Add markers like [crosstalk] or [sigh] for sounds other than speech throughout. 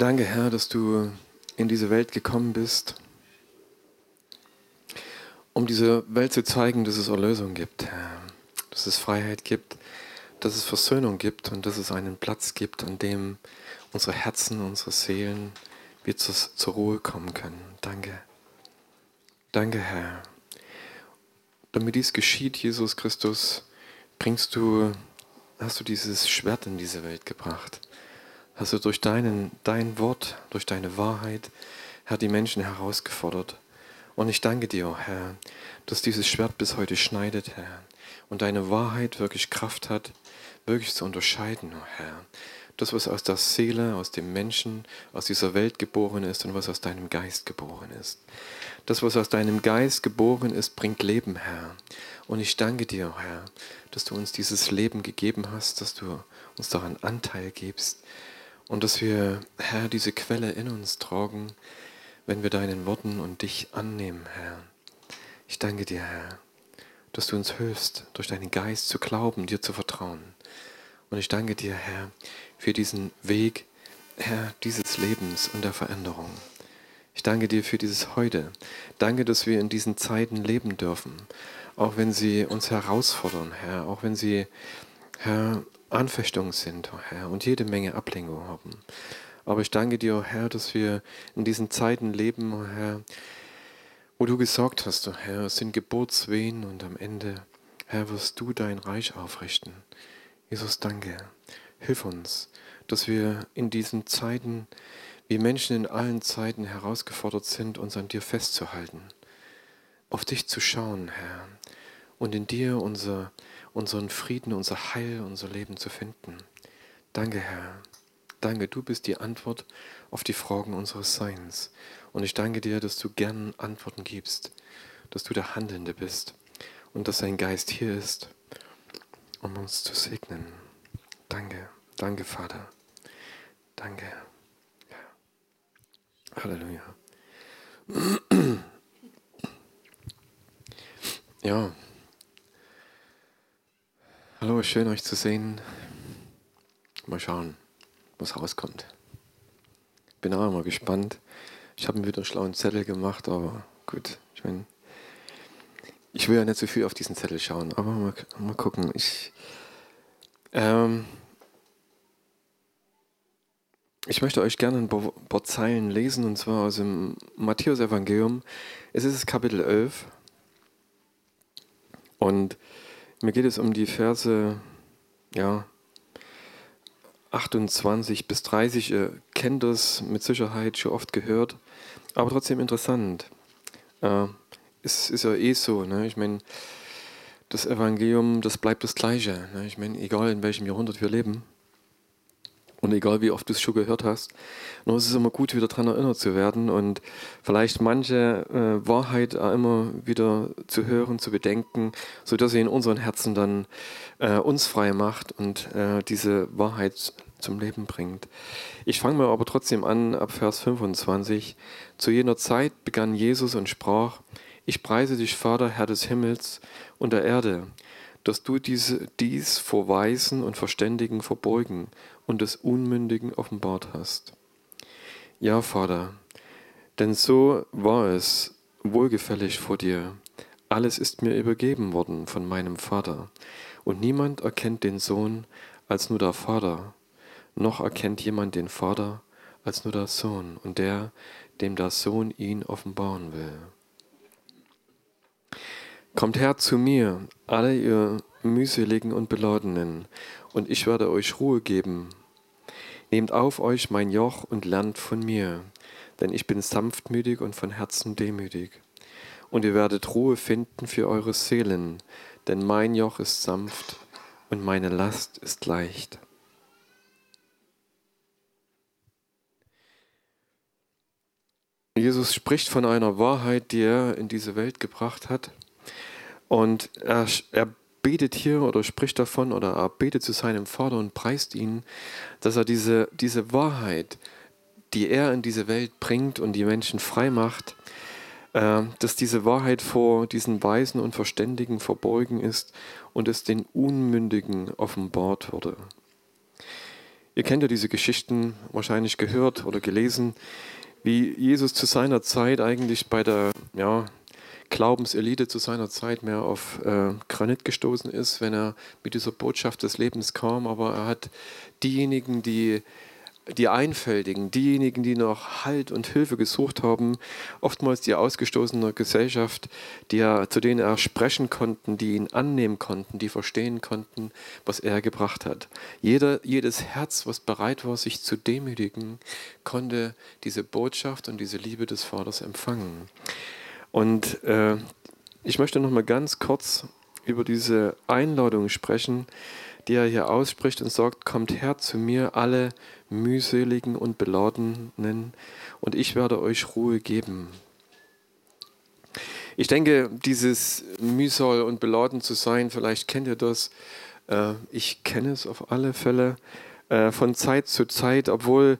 Danke, Herr, dass du in diese Welt gekommen bist, um dieser Welt zu zeigen, dass es Erlösung gibt, Herr, dass es Freiheit gibt, dass es Versöhnung gibt und dass es einen Platz gibt, an dem unsere Herzen, unsere Seelen wieder zur, zur Ruhe kommen können. Danke. Danke, Herr. Damit dies geschieht, Jesus Christus, bringst du, hast du dieses Schwert in diese Welt gebracht. Hast du durch deinen, dein Wort, durch deine Wahrheit, Herr, die Menschen herausgefordert. Und ich danke dir, Herr, dass dieses Schwert bis heute schneidet, Herr, und deine Wahrheit wirklich Kraft hat, wirklich zu unterscheiden, oh Herr. Das, was aus der Seele, aus dem Menschen, aus dieser Welt geboren ist und was aus deinem Geist geboren ist. Das, was aus deinem Geist geboren ist, bringt Leben, Herr. Und ich danke dir, Herr, dass du uns dieses Leben gegeben hast, dass du uns daran Anteil gibst und dass wir, Herr, diese Quelle in uns tragen, wenn wir deinen Worten und dich annehmen, Herr. Ich danke dir, Herr, dass du uns hilfst, durch deinen Geist zu glauben, dir zu vertrauen. Und ich danke dir, Herr, für diesen Weg, Herr, dieses Lebens und der Veränderung. Ich danke dir für dieses Heute. Danke, dass wir in diesen Zeiten leben dürfen, auch wenn sie uns herausfordern, Herr, auch wenn sie, Herr, Anfechtungen sind, oh Herr, und jede Menge Ablenkung haben. Aber ich danke dir, oh Herr, dass wir in diesen Zeiten leben, oh Herr, wo du gesagt hast, oh Herr, es sind Geburtswehen und am Ende, Herr, wirst du dein Reich aufrichten. Jesus, danke. Hilf uns, dass wir in diesen Zeiten wie Menschen in allen Zeiten herausgefordert sind, uns an dir festzuhalten, auf dich zu schauen, Herr, und in dir unser, unseren Frieden, unser Heil, unser Leben zu finden. Danke, Herr. Danke, du bist die Antwort auf die Fragen unseres Seins. Und ich danke dir, dass du gern Antworten gibst, dass du der Handelnde bist und dass dein Geist hier ist, um uns zu segnen. Danke, danke, Vater. Danke. Halleluja. [clears throat] Ja. Hallo, schön euch zu sehen. Mal schauen, was rauskommt. Bin auch immer gespannt. Ich habe mir wieder einen schlauen Zettel gemacht, aber gut, ich meine, ich will ja nicht so viel auf diesen Zettel schauen, aber mal, mal gucken. Ich, ähm, ich möchte euch gerne ein paar Zeilen lesen, und zwar aus dem Matthäus-Evangelium. Es ist das Kapitel 11. Und mir geht es um die Verse ja, 28 bis 30. Ihr kennt das mit Sicherheit schon oft gehört, aber trotzdem interessant. Äh, es ist ja eh so. Ne? Ich meine, das Evangelium, das bleibt das Gleiche. Ne? Ich meine, egal in welchem Jahrhundert wir leben. Und egal wie oft du es schon gehört hast, nur es ist immer gut, wieder daran erinnert zu werden und vielleicht manche äh, Wahrheit auch immer wieder zu hören, zu bedenken, sodass sie in unseren Herzen dann äh, uns frei macht und äh, diese Wahrheit zum Leben bringt. Ich fange mal aber trotzdem an ab Vers 25. Zu jener Zeit begann Jesus und sprach, ich preise dich, Vater, Herr des Himmels und der Erde, dass du diese, dies vor Weisen und Verständigen verborgen und des Unmündigen offenbart hast. Ja, Vater, denn so war es wohlgefällig vor dir. Alles ist mir übergeben worden von meinem Vater, und niemand erkennt den Sohn als nur der Vater, noch erkennt jemand den Vater als nur der Sohn und der, dem der Sohn ihn offenbaren will. Kommt her zu mir, alle ihr mühseligen und beladenen, und ich werde euch Ruhe geben. Nehmt auf euch mein Joch und lernt von mir, denn ich bin sanftmütig und von Herzen demütig. Und ihr werdet Ruhe finden für eure Seelen, denn mein Joch ist sanft und meine Last ist leicht. Jesus spricht von einer Wahrheit, die er in diese Welt gebracht hat und er, er betet hier oder spricht davon oder er betet zu seinem Vater und preist ihn, dass er diese, diese Wahrheit, die er in diese Welt bringt und die Menschen frei macht, äh, dass diese Wahrheit vor diesen Weisen und Verständigen verborgen ist und es den Unmündigen offenbart wurde. Ihr kennt ja diese Geschichten wahrscheinlich gehört oder gelesen, wie Jesus zu seiner Zeit eigentlich bei der ja, Glaubenselite zu seiner Zeit mehr auf äh, Granit gestoßen ist, wenn er mit dieser Botschaft des Lebens kam. Aber er hat diejenigen, die die Einfältigen, diejenigen, die nach Halt und Hilfe gesucht haben, oftmals die ausgestoßene Gesellschaft, die er, zu denen er sprechen konnten, die ihn annehmen konnten, die verstehen konnten, was er gebracht hat. Jeder, jedes Herz, was bereit war, sich zu demütigen, konnte diese Botschaft und diese Liebe des Vaters empfangen. Und äh, ich möchte noch mal ganz kurz über diese Einladung sprechen, die er hier ausspricht und sagt, kommt her zu mir alle mühseligen und beladenen und ich werde euch Ruhe geben. Ich denke, dieses mühsal und beladen zu sein, vielleicht kennt ihr das, äh, ich kenne es auf alle Fälle äh, von Zeit zu Zeit, obwohl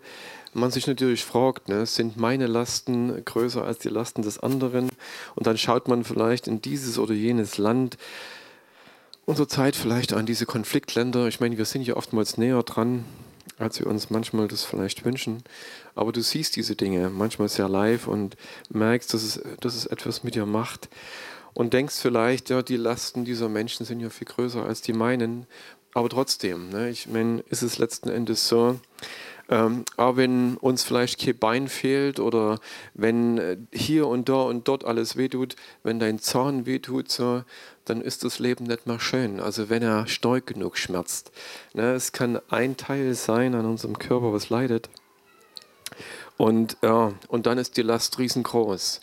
man sich natürlich fragt, ne, sind meine Lasten größer als die Lasten des anderen? Und dann schaut man vielleicht in dieses oder jenes Land, unsere Zeit vielleicht an diese Konfliktländer. Ich meine, wir sind ja oftmals näher dran, als wir uns manchmal das vielleicht wünschen. Aber du siehst diese Dinge manchmal sehr live und merkst, dass es, dass es etwas mit dir macht. Und denkst vielleicht, ja, die Lasten dieser Menschen sind ja viel größer als die meinen. Aber trotzdem, ne, ich meine, ist es letzten Endes so, ähm, aber wenn uns vielleicht kein Bein fehlt oder wenn äh, hier und da und dort alles wehtut, wenn dein Zahn wehtut, so, dann ist das Leben nicht mehr schön. Also wenn er stark genug schmerzt. Ne, es kann ein Teil sein an unserem Körper, was leidet. Und, ja, und dann ist die Last riesengroß.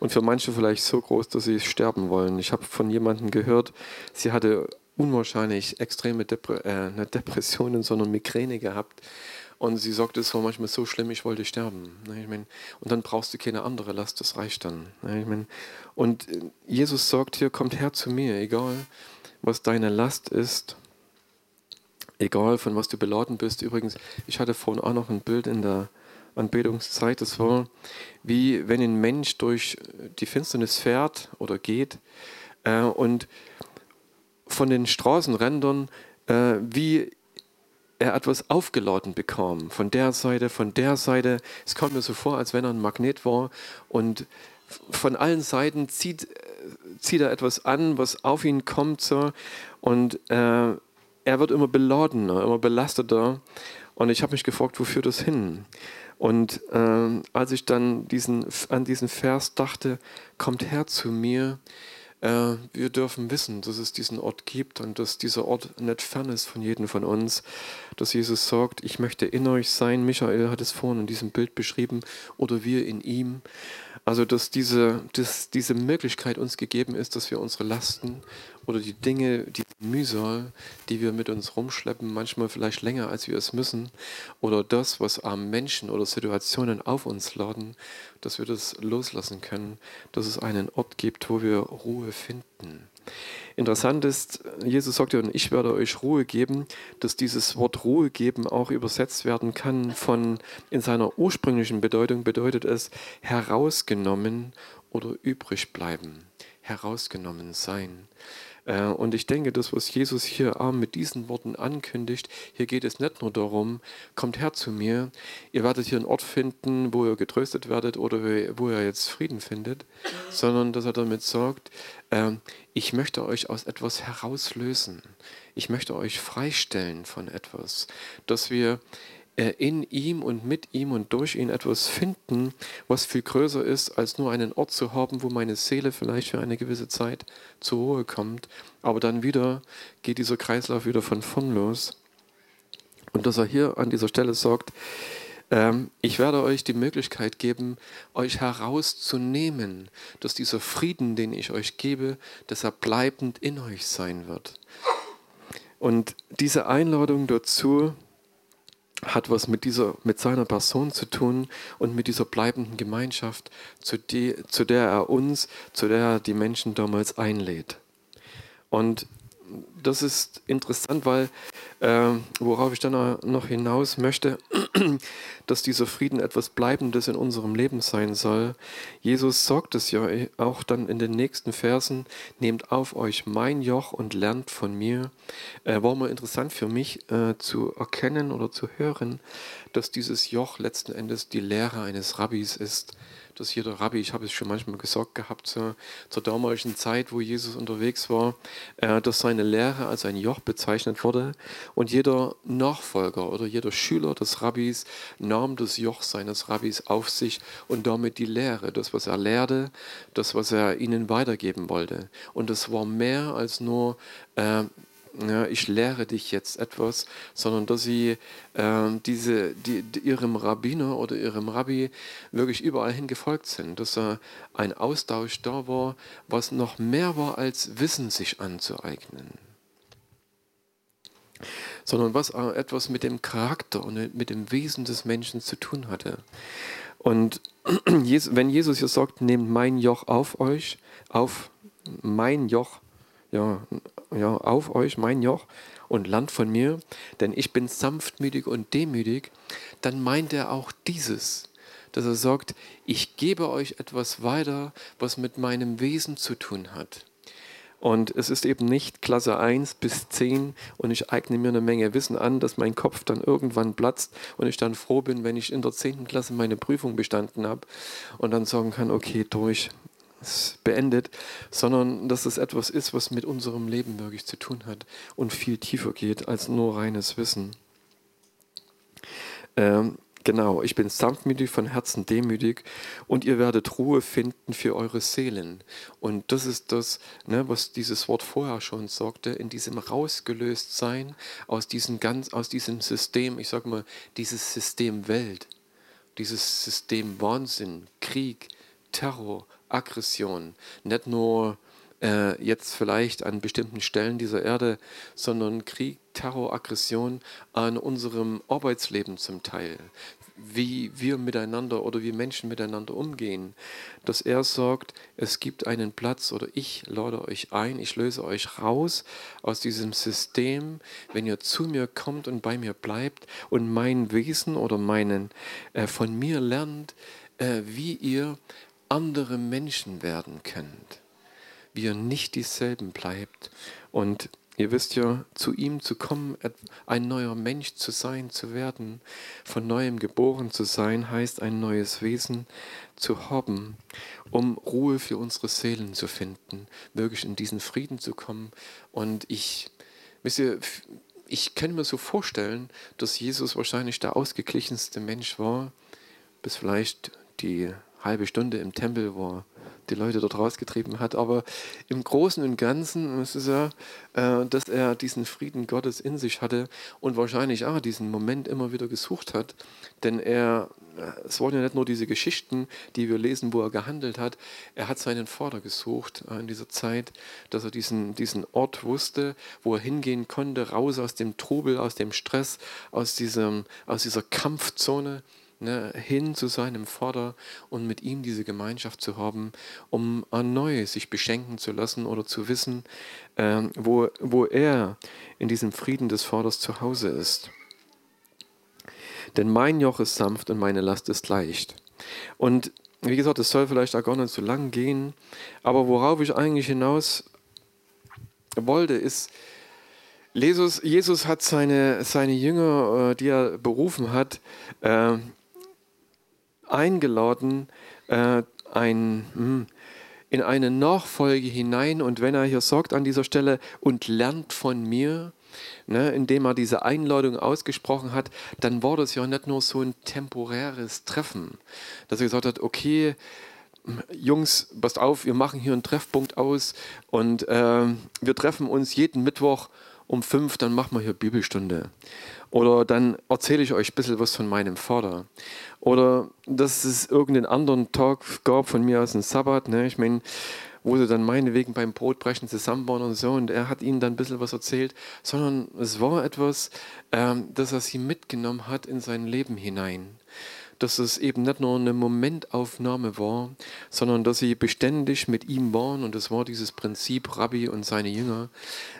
Und für manche vielleicht so groß, dass sie sterben wollen. Ich habe von jemandem gehört, sie hatte unwahrscheinlich extreme Depre äh, Depressionen, sondern Migräne gehabt. Und sie sagte, es war manchmal so schlimm, ich wollte sterben. Ne, ich mein, und dann brauchst du keine andere Last, das reicht dann. Ne, ich mein, und äh, Jesus sagt hier, kommt her zu mir, egal was deine Last ist, egal von was du beladen bist. Übrigens, ich hatte vorhin auch noch ein Bild in der Anbetungszeit, das war wie wenn ein Mensch durch die Finsternis fährt oder geht äh, und von den Straßenrändern äh, wie er etwas aufgeladen bekam. Von der Seite, von der Seite. Es kommt mir so vor, als wenn er ein Magnet war und von allen Seiten zieht, zieht er etwas an, was auf ihn kommt. So, und äh, er wird immer beladener, immer belasteter. Und ich habe mich gefragt, wo führt das hin? Und äh, als ich dann diesen, an diesen Vers dachte, kommt her zu mir, äh, wir dürfen wissen, dass es diesen Ort gibt und dass dieser Ort nicht fern ist von jedem von uns. Dass Jesus sagt, ich möchte in euch sein. Michael hat es vorhin in diesem Bild beschrieben. Oder wir in ihm. Also, dass diese, dass diese Möglichkeit uns gegeben ist, dass wir unsere Lasten oder die Dinge, die Mühsal, die wir mit uns rumschleppen, manchmal vielleicht länger, als wir es müssen, oder das, was am Menschen oder Situationen auf uns laden, dass wir das loslassen können, dass es einen Ort gibt, wo wir Ruhe finden. Interessant ist, Jesus sagt ja, und ich werde euch Ruhe geben, dass dieses Wort Ruhe geben auch übersetzt werden kann von in seiner ursprünglichen Bedeutung bedeutet es herausgenommen oder übrig bleiben, herausgenommen sein. Äh, und ich denke, das, was Jesus hier mit diesen Worten ankündigt, hier geht es nicht nur darum, kommt her zu mir, ihr werdet hier einen Ort finden, wo ihr getröstet werdet oder wo ihr jetzt Frieden findet, sondern dass er damit sagt, ähm, ich möchte euch aus etwas herauslösen. Ich möchte euch freistellen von etwas, dass wir in ihm und mit ihm und durch ihn etwas finden, was viel größer ist, als nur einen Ort zu haben, wo meine Seele vielleicht für eine gewisse Zeit zur Ruhe kommt. Aber dann wieder geht dieser Kreislauf wieder von vorn los. Und dass er hier an dieser Stelle sagt, ähm, ich werde euch die Möglichkeit geben, euch herauszunehmen, dass dieser Frieden, den ich euch gebe, dass er bleibend in euch sein wird. Und diese Einladung dazu, hat was mit, dieser, mit seiner Person zu tun und mit dieser bleibenden Gemeinschaft, zu, die, zu der er uns, zu der er die Menschen damals einlädt. Und das ist interessant, weil äh, worauf ich dann noch hinaus möchte, [clears throat] dass dieser Frieden etwas Bleibendes in unserem Leben sein soll. Jesus sagt es ja auch dann in den nächsten Versen, nehmt auf euch mein Joch und lernt von mir. Äh, war mal interessant für mich äh, zu erkennen oder zu hören, dass dieses Joch letzten Endes die Lehre eines Rabbis ist dass jeder Rabbi, ich habe es schon manchmal gesagt gehabt, zur, zur damaligen Zeit, wo Jesus unterwegs war, äh, dass seine Lehre als ein Joch bezeichnet wurde. Und jeder Nachfolger oder jeder Schüler des Rabbis nahm das Joch seines Rabbis auf sich und damit die Lehre, das, was er lehrte, das, was er ihnen weitergeben wollte. Und es war mehr als nur äh, ja, ich lehre dich jetzt etwas, sondern dass sie äh, diese, die, die, ihrem Rabbiner oder ihrem Rabbi wirklich überall hin gefolgt sind, dass äh, ein Austausch da war, was noch mehr war als Wissen sich anzueignen, sondern was etwas mit dem Charakter und mit dem Wesen des Menschen zu tun hatte. Und [clears throat] wenn Jesus hier sagt, nehmt mein Joch auf euch, auf mein Joch, ja, ja, auf euch mein Joch und lernt von mir, denn ich bin sanftmütig und demütig, dann meint er auch dieses, dass er sagt, ich gebe euch etwas weiter, was mit meinem Wesen zu tun hat. Und es ist eben nicht Klasse 1 bis 10 und ich eigne mir eine Menge Wissen an, dass mein Kopf dann irgendwann platzt und ich dann froh bin, wenn ich in der 10. Klasse meine Prüfung bestanden habe und dann sagen kann, okay, durch, beendet, sondern dass es etwas ist, was mit unserem Leben wirklich zu tun hat und viel tiefer geht als nur reines Wissen. Ähm, genau, ich bin sanftmütig, von Herzen demütig und ihr werdet Ruhe finden für eure Seelen. Und das ist das, ne, was dieses Wort vorher schon sagte, in diesem rausgelöst sein aus diesem, ganz, aus diesem System, ich sage mal, dieses System Welt, dieses System Wahnsinn, Krieg, Terror, Aggression. Nicht nur äh, jetzt vielleicht an bestimmten Stellen dieser Erde, sondern Krieg, Terror, Aggression an unserem Arbeitsleben zum Teil. Wie wir miteinander oder wie Menschen miteinander umgehen. Dass er sagt, es gibt einen Platz oder ich lade euch ein, ich löse euch raus aus diesem System, wenn ihr zu mir kommt und bei mir bleibt und mein Wesen oder meinen äh, von mir lernt, äh, wie ihr andere Menschen werden könnt, wie ihr nicht dieselben bleibt. Und ihr wisst ja, zu ihm zu kommen, ein neuer Mensch zu sein, zu werden, von neuem geboren zu sein, heißt ein neues Wesen zu haben, um Ruhe für unsere Seelen zu finden, wirklich in diesen Frieden zu kommen. Und ich, wisst ihr, ich kann mir so vorstellen, dass Jesus wahrscheinlich der ausgeglichenste Mensch war, bis vielleicht die halbe Stunde im Tempel, wo er die Leute dort rausgetrieben hat. Aber im Großen und Ganzen ist es ja, äh, dass er diesen Frieden Gottes in sich hatte und wahrscheinlich auch diesen Moment immer wieder gesucht hat. Denn er, äh, es waren ja nicht nur diese Geschichten, die wir lesen, wo er gehandelt hat. Er hat seinen Vater gesucht äh, in dieser Zeit, dass er diesen, diesen Ort wusste, wo er hingehen konnte, raus aus dem Trubel, aus dem Stress, aus, diesem, aus dieser Kampfzone ne, hin zu seinem Vater und mit ihm diese Gemeinschaft zu haben, um erneut sich beschenken zu lassen oder zu wissen, äh, wo, wo er in diesem Frieden des Vaters zu Hause ist. Denn mein Joch ist sanft und meine Last ist leicht. Und wie gesagt, es soll vielleicht auch gar nicht so lang gehen, aber worauf ich eigentlich hinaus wollte, ist, Jesus, Jesus hat seine, seine Jünger, äh, die er berufen hat, äh, eingeladen, äh, ein, hm, in eine Nachfolge hinein. Und wenn er hier sagt an dieser Stelle, und lernt von mir, ne, indem er diese Einladung ausgesprochen hat, dann war das ja nicht nur so ein temporäres Treffen, dass er gesagt hat, okay, Jungs, passt auf, wir machen hier einen Treffpunkt aus und äh, wir treffen uns jeden Mittwoch um fünf, dann machen wir hier Bibelstunde. Oder dann erzähle ich euch ein bisschen was von meinem Vater. Oder dass es irgendeinen anderen Tag gab von mir aus, einen Sabbat. Ne? Ich meine, wo sie dann meinetwegen beim Brotbrechen zusammen waren und so. Und er hat ihnen dann ein bisschen was erzählt. Sondern es war etwas, ähm, dass er sie mitgenommen hat in sein Leben hinein. Dass es eben nicht nur eine Momentaufnahme war, sondern dass sie beständig mit ihm waren. Und das war dieses Prinzip Rabbi und seine Jünger,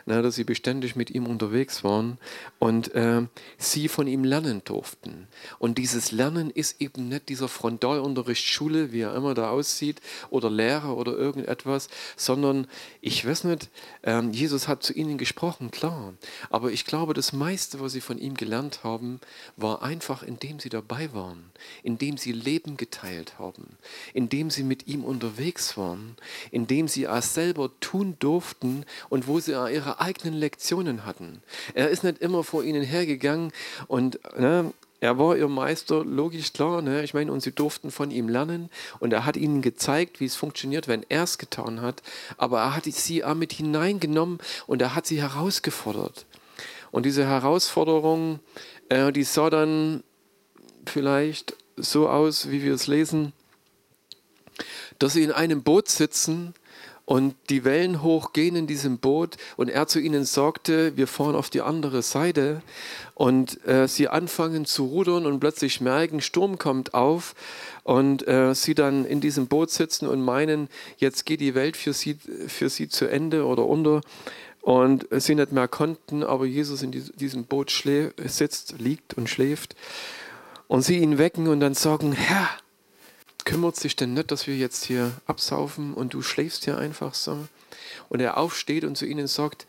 na, dass sie beständig mit ihm unterwegs waren und äh, sie von ihm lernen durften. Und dieses Lernen ist eben nicht dieser Frontalunterricht Schule, wie er immer da aussieht, oder Lehrer oder irgendetwas, sondern ich weiß nicht, äh, Jesus hat zu ihnen gesprochen, klar, aber ich glaube, das meiste, was sie von ihm gelernt haben, war einfach, indem sie dabei waren indem sie Leben geteilt haben, indem sie mit ihm unterwegs waren, indem sie es selber tun durften und wo sie ihre eigenen Lektionen hatten. Er ist nicht immer vor ihnen hergegangen und ne, er war ihr Meister, logisch klar. Ne? Ich meine, und sie durften von ihm lernen. Und er hat ihnen gezeigt, wie es funktioniert, wenn er es getan hat. Aber er hat sie auch mit hineingenommen und er hat sie herausgefordert. Und diese Herausforderung, äh, die sah dann vielleicht so aus, wie wir es lesen, dass sie in einem Boot sitzen und die Wellen hochgehen in diesem Boot und er zu ihnen sagte, wir fahren auf die andere Seite. Und äh, sie anfangen zu rudern und plötzlich merken, Sturm kommt auf und äh, sie dann in diesem Boot sitzen und meinen, jetzt geht die Welt für sie, für sie zu Ende oder unter. Und sie nicht mehr konnten, aber Jesus in diesem Boot sitzt, liegt und schläft und sie ihn wecken und dann sagen, Herr, kümmert sich denn nicht, dass wir jetzt hier absaufen und du schläfst hier einfach so? Und er aufsteht und zu ihnen sagt,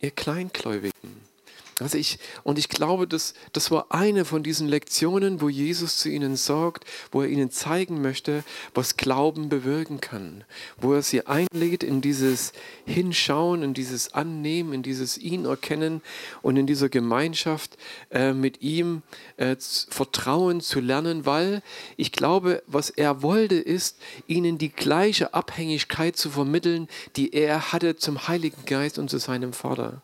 ihr Kleingläubigen, also ich, und ich glaube, das, das war eine von diesen Lektionen, wo Jesus zu ihnen sagt, wo er ihnen zeigen möchte, was Glauben bewirken kann. Wo er sie einlädt in dieses Hinschauen, in dieses Annehmen, in dieses ihn erkennen und in dieser Gemeinschaft äh, mit ihm äh, Vertrauen zu lernen, weil ich glaube, was er wollte, ist, ihnen die gleiche Abhängigkeit zu vermitteln, die er hatte zum Heiligen Geist und zu seinem Vater.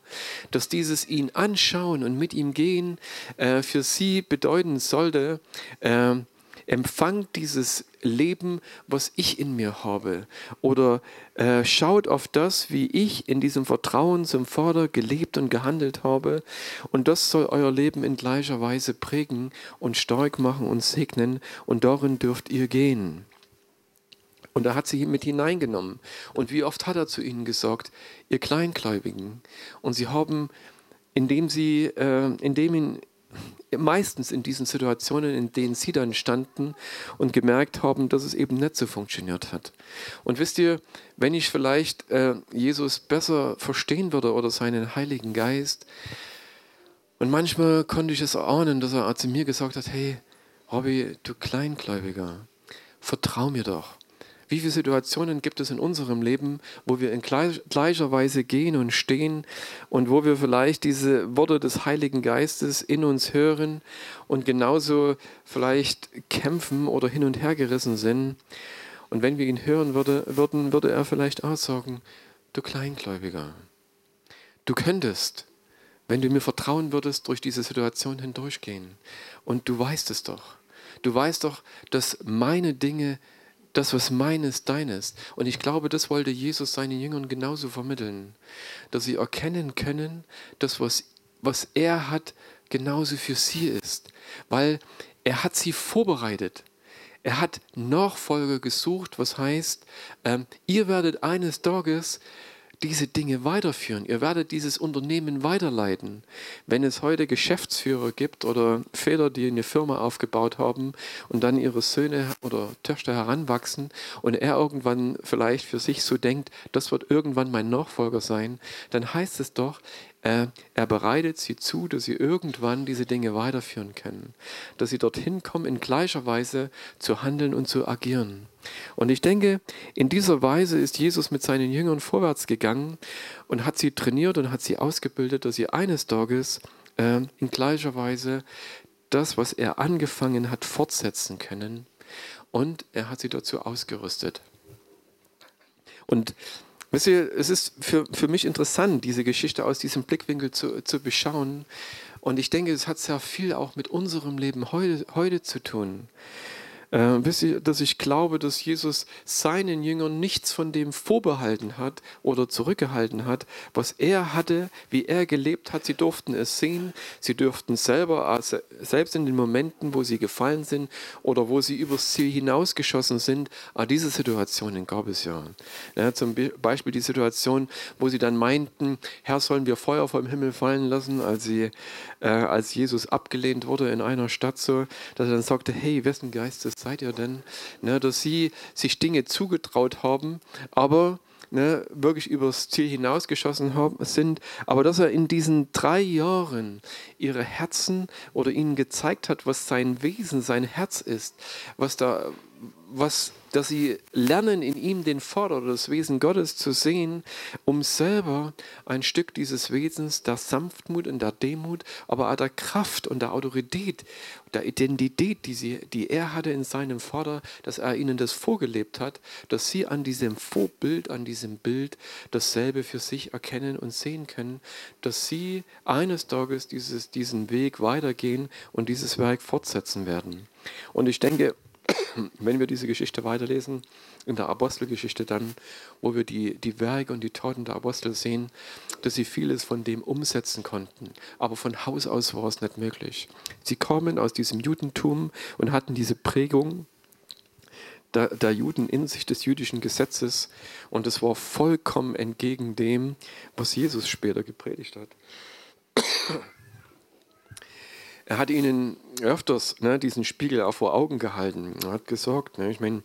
Dass dieses ihn anschaut, schauen und mit ihm gehen äh, für sie bedeuten sollte, äh, empfangt dieses Leben, was ich in mir habe. Oder äh, schaut auf das, wie ich in diesem Vertrauen zum Vater gelebt und gehandelt habe. Und das soll euer Leben in gleicher Weise prägen und stark machen und segnen. Und darin dürft ihr gehen. Und er hat sie mit hineingenommen. Und wie oft hat er zu ihnen gesagt, ihr Kleingläubigen. Und sie haben indem sie, äh, indem ihn meistens in diesen Situationen, in denen sie dann standen und gemerkt haben, dass es eben nicht so funktioniert hat. Und wisst ihr, wenn ich vielleicht äh, Jesus besser verstehen würde oder seinen Heiligen Geist, und manchmal konnte ich es erahnen, dass er zu mir gesagt hat, hey, Robby, du Kleingläubiger, vertrau mir doch. Wie viele Situationen gibt es in unserem Leben, wo wir in gleicher Weise gehen und stehen und wo wir vielleicht diese Worte des Heiligen Geistes in uns hören und genauso vielleicht kämpfen oder hin und her gerissen sind. Und wenn wir ihn hören würde, würden, würde er vielleicht auch sagen, du Kleingläubiger, du könntest, wenn du mir vertrauen würdest, durch diese Situation hindurchgehen. Und du weißt es doch. Du weißt doch, dass meine Dinge das, was meines, deines. Und ich glaube, das wollte Jesus seinen Jüngern genauso vermitteln, dass sie erkennen können, dass was, was er hat, genauso für sie ist. Weil er hat sie vorbereitet. Er hat Nachfolger gesucht, was heißt, ähm, ihr werdet eines Tages diese Dinge weiterführen. Ihr werdet dieses Unternehmen weiterleiten. Wenn es heute Geschäftsführer gibt oder Väter, die eine Firma aufgebaut haben und dann ihre Söhne oder Töchter heranwachsen und er irgendwann vielleicht für sich so denkt, das wird irgendwann mein Nachfolger sein, dann heißt es doch, äh, er bereitet sie zu, dass sie irgendwann diese Dinge weiterführen können, dass sie dorthin kommen, in gleicher Weise zu handeln und zu agieren. Und ich denke, in dieser Weise ist Jesus mit seinen Jüngern vorwärts gegangen und hat sie trainiert und hat sie ausgebildet, dass sie eines Tages äh, in gleicher Weise das, was er angefangen hat, fortsetzen können. Und er hat sie dazu ausgerüstet. Und Wisst ihr, es ist für, für mich interessant, diese Geschichte aus diesem Blickwinkel zu, zu beschauen. Und ich denke, es hat sehr viel auch mit unserem Leben heute, heute zu tun. Äh, wisst ihr, dass ich glaube, dass Jesus seinen Jüngern nichts von dem vorbehalten hat oder zurückgehalten hat, was er hatte, wie er gelebt hat. Sie durften es sehen, sie durften selber, also selbst in den Momenten, wo sie gefallen sind oder wo sie übers Ziel hinausgeschossen sind, ah, diese Situationen gab es ja. ja. Zum Beispiel die Situation, wo sie dann meinten, Herr, sollen wir Feuer vom Himmel fallen lassen, als, sie, äh, als Jesus abgelehnt wurde in einer Stadt so, dass er dann sagte, hey, wessen Geistes seid ihr denn? Ne, dass sie sich Dinge zugetraut haben, aber ne, wirklich übers Ziel hinausgeschossen haben, sind, aber dass er in diesen drei Jahren ihre Herzen oder ihnen gezeigt hat, was sein Wesen, sein Herz ist, was da, was dass sie lernen, in ihm den Vater oder das Wesen Gottes zu sehen, um selber ein Stück dieses Wesens der Sanftmut und der Demut, aber auch der Kraft und der Autorität, der Identität, die, sie, die er hatte in seinem Vater, dass er ihnen das vorgelebt hat, dass sie an diesem Vorbild, an diesem Bild dasselbe für sich erkennen und sehen können, dass sie eines Tages dieses, diesen Weg weitergehen und dieses Werk fortsetzen werden. Und ich denke, wenn wir diese Geschichte weiterlesen, in der Apostelgeschichte dann, wo wir die, die Werke und die Taten der Apostel sehen, dass sie vieles von dem umsetzen konnten. Aber von Haus aus war es nicht möglich. Sie kamen aus diesem Judentum und hatten diese Prägung der, der Juden in sich des jüdischen Gesetzes und es war vollkommen entgegen dem, was Jesus später gepredigt hat. Er hat ihnen öfters ne, diesen Spiegel auch vor Augen gehalten. Er hat gesagt, ne, ich meine,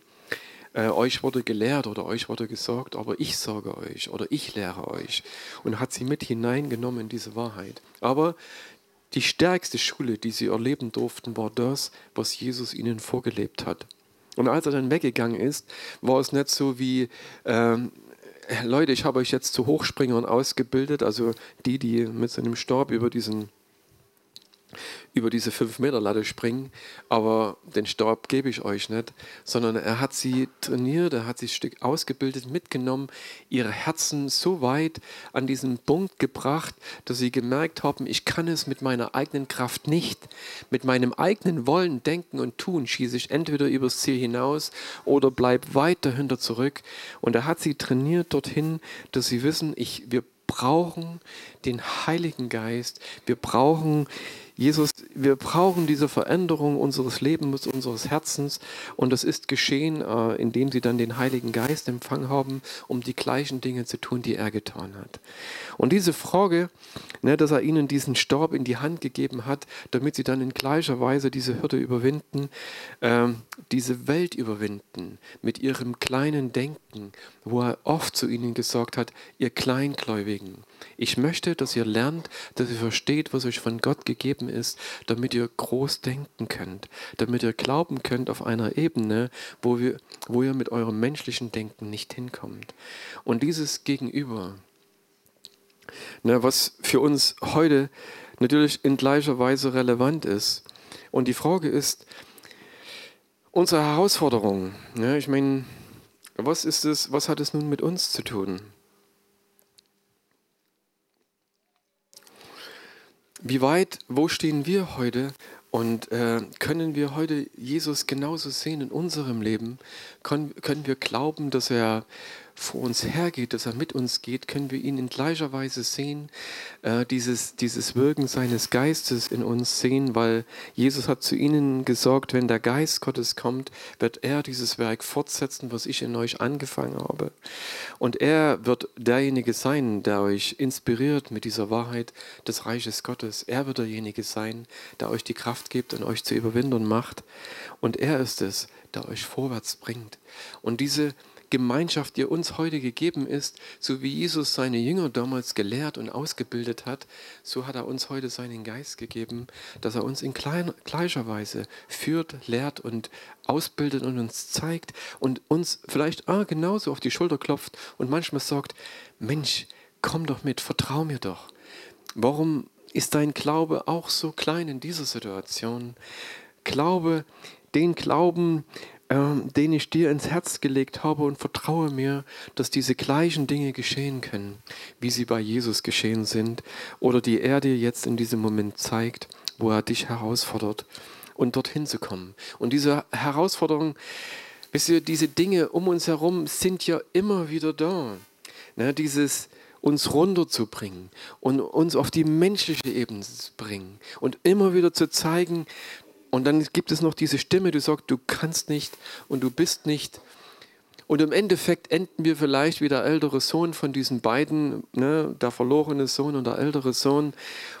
äh, euch wurde gelehrt oder euch wurde gesagt, aber ich sage euch oder ich lehre euch. Und hat sie mit hineingenommen in diese Wahrheit. Aber die stärkste Schule, die sie erleben durften, war das, was Jesus ihnen vorgelebt hat. Und als er dann weggegangen ist, war es nicht so wie, ähm, Leute, ich habe euch jetzt zu Hochspringern ausgebildet, also die, die mit so einem Stab über diesen über diese 5-Meter-Latte springen, aber den Stab gebe ich euch nicht, sondern er hat sie trainiert, er hat sie ein Stück ausgebildet, mitgenommen, ihre Herzen so weit an diesen Punkt gebracht, dass sie gemerkt haben, ich kann es mit meiner eigenen Kraft nicht. Mit meinem eigenen Wollen, Denken und Tun schieße ich entweder übers Ziel hinaus oder bleib weit dahinter zurück. Und er hat sie trainiert dorthin, dass sie wissen, ich, wir brauchen den Heiligen Geist, wir brauchen Jesus, wir brauchen diese Veränderung unseres Lebens, unseres Herzens und das ist geschehen, äh, indem sie dann den Heiligen Geist empfangen haben, um die gleichen Dinge zu tun, die er getan hat. Und diese Frage, ne, dass er ihnen diesen Staub in die Hand gegeben hat, damit sie dann in gleicher Weise diese Hürde überwinden, äh, diese Welt überwinden mit ihrem kleinen Denken, wo er oft zu ihnen gesagt hat, ihr Kleingläubigen, ich möchte, dass ihr lernt, dass ihr versteht, was euch von Gott gegeben ist, damit ihr groß denken könnt, damit ihr glauben könnt auf einer Ebene, wo, wir, wo ihr mit eurem menschlichen Denken nicht hinkommt. Und dieses Gegenüber, ne, was für uns heute natürlich in gleicher Weise relevant ist. Und die Frage ist, unsere Herausforderung, ne, ich meine, was ist es, was hat es nun mit uns zu tun? Wie weit, wo stehen wir heute und äh, können wir heute Jesus genauso sehen in unserem Leben? Können, können wir glauben, dass er vor uns hergeht, dass er mit uns geht, können wir ihn in gleicher Weise sehen, äh, dieses, dieses Wirken seines Geistes in uns sehen, weil Jesus hat zu ihnen gesagt, wenn der Geist Gottes kommt, wird er dieses Werk fortsetzen, was ich in euch angefangen habe. Und er wird derjenige sein, der euch inspiriert mit dieser Wahrheit des Reiches Gottes. Er wird derjenige sein, der euch die Kraft gibt und euch zu überwinden macht. Und er ist es, der euch vorwärts bringt. Und diese Gemeinschaft, die uns heute gegeben ist, so wie Jesus seine Jünger damals gelehrt und ausgebildet hat, so hat er uns heute seinen Geist gegeben, dass er uns in gleicher Weise führt, lehrt und ausbildet und uns zeigt und uns vielleicht ah, genauso auf die Schulter klopft und manchmal sagt, Mensch, komm doch mit, vertrau mir doch. Warum ist dein Glaube auch so klein in dieser Situation? Glaube, den Glauben, ähm, den ich dir ins Herz gelegt habe und vertraue mir, dass diese gleichen Dinge geschehen können, wie sie bei Jesus geschehen sind oder die er dir jetzt in diesem Moment zeigt, wo er dich herausfordert und dorthin zu kommen. Und diese Herausforderung, wisst ihr, diese Dinge um uns herum sind ja immer wieder da. Ne, dieses uns runterzubringen und uns auf die menschliche Ebene zu bringen und immer wieder zu zeigen, und dann gibt es noch diese Stimme, die sagt, du kannst nicht und du bist nicht. Und im Endeffekt enden wir vielleicht wie der ältere Sohn von diesen beiden, ne, der verlorene Sohn und der ältere Sohn,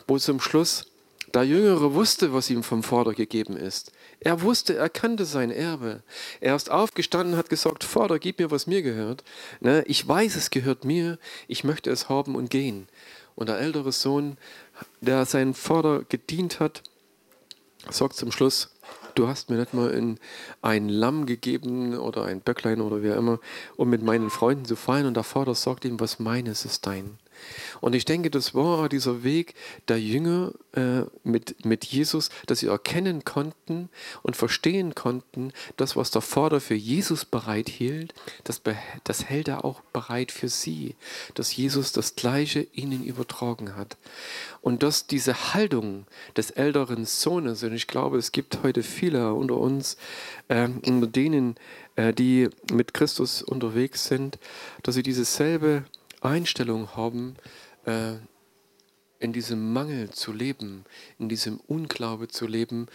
wo zum Schluss der Jüngere wusste, was ihm vom Vater gegeben ist. Er wusste, er kannte sein Erbe. Er ist aufgestanden, hat gesagt, Vater, gib mir, was mir gehört. Ne, ich weiß, es gehört mir, ich möchte es haben und gehen. Und der ältere Sohn, der seinen Vater gedient hat, sagt zum Schluss, du hast mir nicht mal ein, ein Lamm gegeben oder ein Böcklein oder wie immer, um mit meinen Freunden zu feiern. Und der Vater sagt ihm, was meines ist dein. Und ich denke, das war dieser Weg der Jünger äh, mit, mit Jesus, dass sie erkennen konnten und verstehen konnten, das, was der Vater für Jesus bereithielt, das, das hält er auch bereit für sie, dass Jesus das Gleiche ihnen übertragen hat. Und dass diese Haltung des älteren Sohnes, und ich glaube, es gibt heute viele unter uns, äh, unter denen, äh, die mit Christus unterwegs sind, dass sie dieselbe Einstellung haben, äh, in diesem Mangel zu leben, in diesem Unglaube zu leben,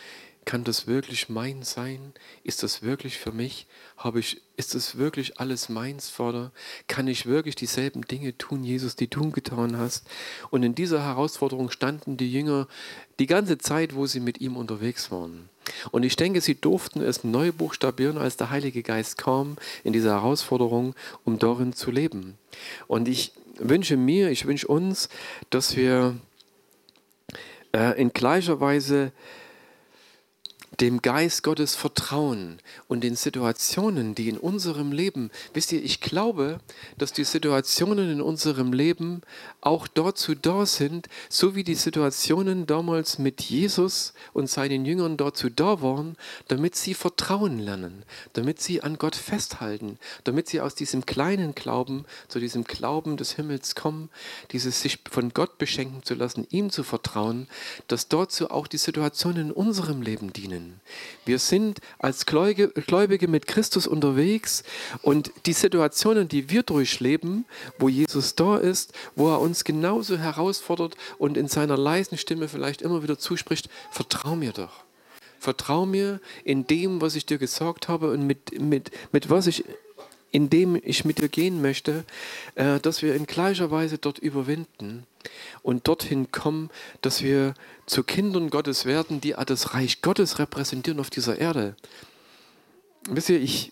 kann das wirklich mein sein? Ist das wirklich für mich? Habe ich, ist das wirklich alles meins, Vater? Kann ich wirklich dieselben Dinge tun, Jesus, die du getan hast? Und in dieser Herausforderung standen die Jünger die ganze Zeit, wo sie mit ihm unterwegs waren. Und ich denke, sie durften es neu buchstabieren, als der Heilige Geist kam in dieser Herausforderung, um darin zu leben. Und ich wünsche mir, ich wünsche uns, dass wir äh, in gleicher Weise dem Geist Gottes vertrauen und den Situationen, die in unserem Leben, wisst ihr, ich glaube, dass die Situationen in unserem Leben auch dazu da sind, so wie die Situationen damals mit Jesus und seinen Jüngern dazu da waren, damit sie Vertrauen lernen, damit sie an Gott festhalten, damit sie aus diesem kleinen Glauben zu diesem Glauben des Himmels kommen, dieses sich von Gott beschenken zu lassen, ihm zu vertrauen, dass dazu auch die Situationen in unserem Leben dienen. Wir sind als Gläubige mit Christus unterwegs und die Situationen, die wir durchleben, wo Jesus da ist, wo er uns genauso herausfordert und in seiner leisen Stimme vielleicht immer wieder zuspricht, vertrau mir doch. Vertrau mir in dem, was ich dir gesagt habe und mit, mit, mit was ich in dem ich mit dir gehen möchte, äh, dass wir in gleicher Weise dort überwinden und dorthin kommen, dass wir zu Kindern Gottes werden, die das Reich Gottes repräsentieren auf dieser Erde. Wisst ihr, ich,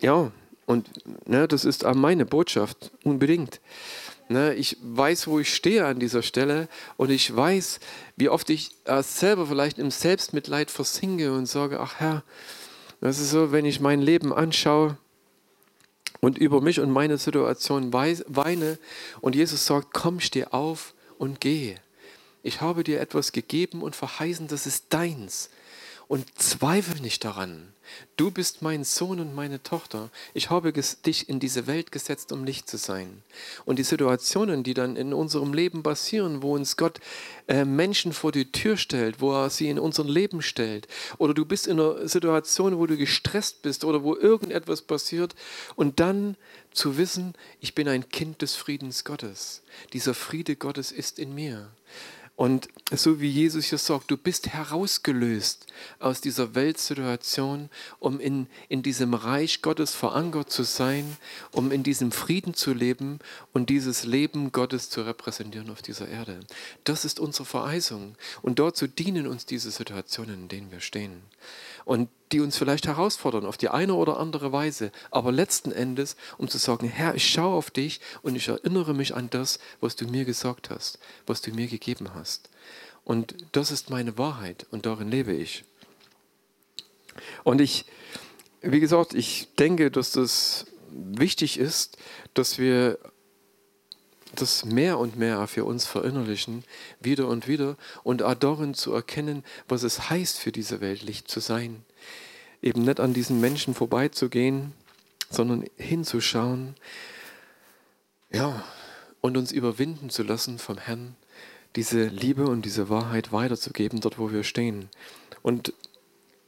ja, und ne, das ist meine Botschaft, unbedingt. Ne, ich weiß, wo ich stehe an dieser Stelle und ich weiß, wie oft ich äh, selber vielleicht im Selbstmitleid versinke und sage, ach Herr, das ist so, wenn ich mein Leben anschaue, und über mich und meine Situation weine und Jesus sagt, komm, steh auf und geh. Ich habe dir etwas gegeben und verheißen, das ist deins. Und zweifel nicht daran. Du bist mein Sohn und meine Tochter. Ich habe dich in diese Welt gesetzt, um Licht zu sein. Und die Situationen, die dann in unserem Leben passieren, wo uns Gott äh, Menschen vor die Tür stellt, wo er sie in unser Leben stellt, oder du bist in einer Situation, wo du gestresst bist oder wo irgendetwas passiert, und dann zu wissen, ich bin ein Kind des Friedens Gottes. Dieser Friede Gottes ist in mir. Und so wie Jesus hier sagt, du bist herausgelöst aus dieser Weltsituation, um in, in diesem Reich Gottes verankert zu sein, um in diesem Frieden zu leben und dieses Leben Gottes zu repräsentieren auf dieser Erde. Das ist unsere Verheißung. Und dazu dienen uns diese Situationen, in denen wir stehen und die uns vielleicht herausfordern auf die eine oder andere Weise, aber letzten Endes, um zu sagen, Herr, ich schaue auf dich und ich erinnere mich an das, was du mir gesagt hast, was du mir gegeben hast. Und das ist meine Wahrheit und darin lebe ich. Und ich, wie gesagt, ich denke, dass das wichtig ist, dass wir das mehr und mehr für uns verinnerlichen, wieder und wieder, und darin zu erkennen, was es heißt, für diese Welt Licht zu sein. Eben nicht an diesen Menschen vorbeizugehen, sondern hinzuschauen, ja, und uns überwinden zu lassen vom Herrn, diese Liebe und diese Wahrheit weiterzugeben, dort wo wir stehen. Und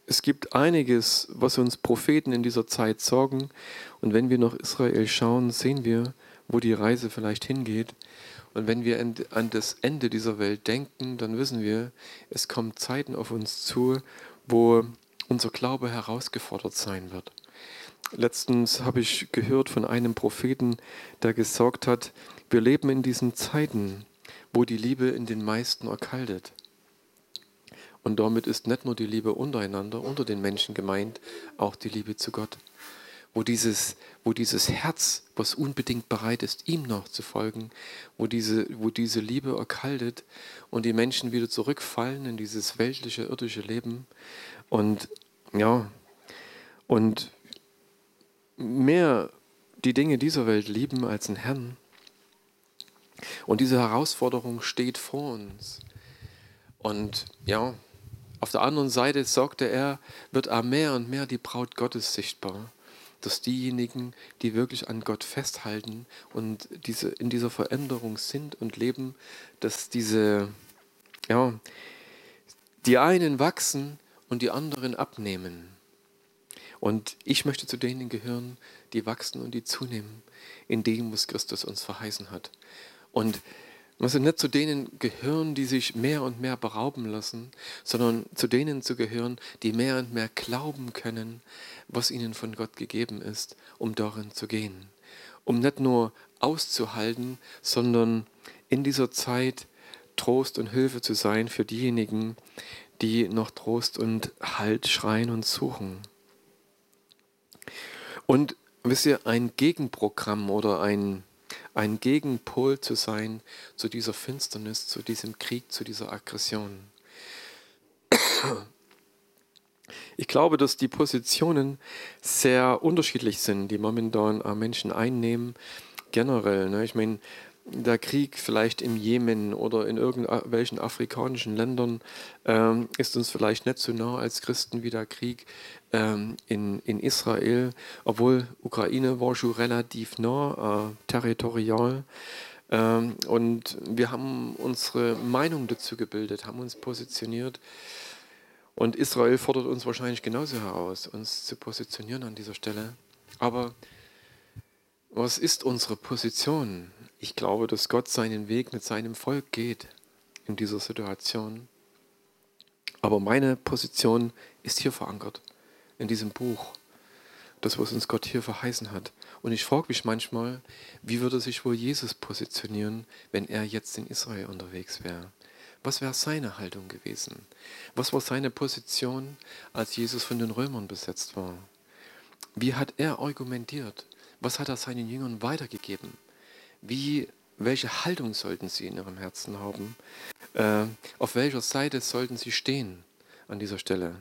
es gibt einiges, was uns Propheten in dieser Zeit sorgen. Und wenn wir nach Israel schauen, sehen wir, wo die Reise vielleicht hingeht. Und wenn wir an das Ende dieser Welt denken, dann wissen wir, es kommen Zeiten auf uns zu, wo unser Glaube herausgefordert sein wird. Letztens habe ich gehört von einem Propheten, der gesagt hat, wir leben in diesen Zeiten, wo die Liebe in den meisten erkaltet. Und damit ist nicht nur die Liebe untereinander, unter den Menschen gemeint, auch die Liebe zu Gott. Wo dieses, wo dieses Herz, was unbedingt bereit ist, ihm nachzufolgen, wo diese, wo diese Liebe erkaltet und die Menschen wieder zurückfallen in dieses weltliche, irdische Leben. Und ja, und mehr die Dinge dieser Welt lieben als den Herrn. Und diese Herausforderung steht vor uns. Und ja, auf der anderen Seite, sagte er, wird auch mehr und mehr die Braut Gottes sichtbar. Dass diejenigen, die wirklich an Gott festhalten und diese, in dieser Veränderung sind und leben, dass diese, ja, die einen wachsen und die anderen abnehmen. Und ich möchte zu denen gehören, die wachsen und die zunehmen, in dem, was Christus uns verheißen hat. Und also nicht zu denen gehören, die sich mehr und mehr berauben lassen, sondern zu denen zu gehören, die mehr und mehr glauben können, was ihnen von Gott gegeben ist, um darin zu gehen. Um nicht nur auszuhalten, sondern in dieser Zeit Trost und Hilfe zu sein für diejenigen, die noch Trost und Halt schreien und suchen. Und wisst ihr, ein Gegenprogramm oder ein ein Gegenpol zu sein zu dieser Finsternis, zu diesem Krieg, zu dieser Aggression. Ich glaube, dass die Positionen sehr unterschiedlich sind, die momentan Menschen einnehmen, generell. Ne? Ich meine, der Krieg vielleicht im Jemen oder in irgendwelchen afrikanischen Ländern ähm, ist uns vielleicht nicht so nah als Christen wie der Krieg ähm, in, in Israel, obwohl Ukraine war schon relativ nah, äh, territorial. Ähm, und wir haben unsere Meinung dazu gebildet, haben uns positioniert. Und Israel fordert uns wahrscheinlich genauso heraus, uns zu positionieren an dieser Stelle. Aber was ist unsere Position? Ich glaube, dass Gott seinen Weg mit seinem Volk geht in dieser Situation. Aber meine Position ist hier verankert, in diesem Buch. Das, was uns Gott hier verheißen hat. Und ich frage mich manchmal, wie würde sich wohl Jesus positionieren, wenn er jetzt in Israel unterwegs wäre? Was wäre seine Haltung gewesen? Was war seine Position, als Jesus von den Römern besetzt war? Wie hat er argumentiert? Was hat er seinen Jüngern weitergegeben? Wie, welche Haltung sollten sie in ihrem Herzen haben? Äh, auf welcher Seite sollten sie stehen an dieser Stelle?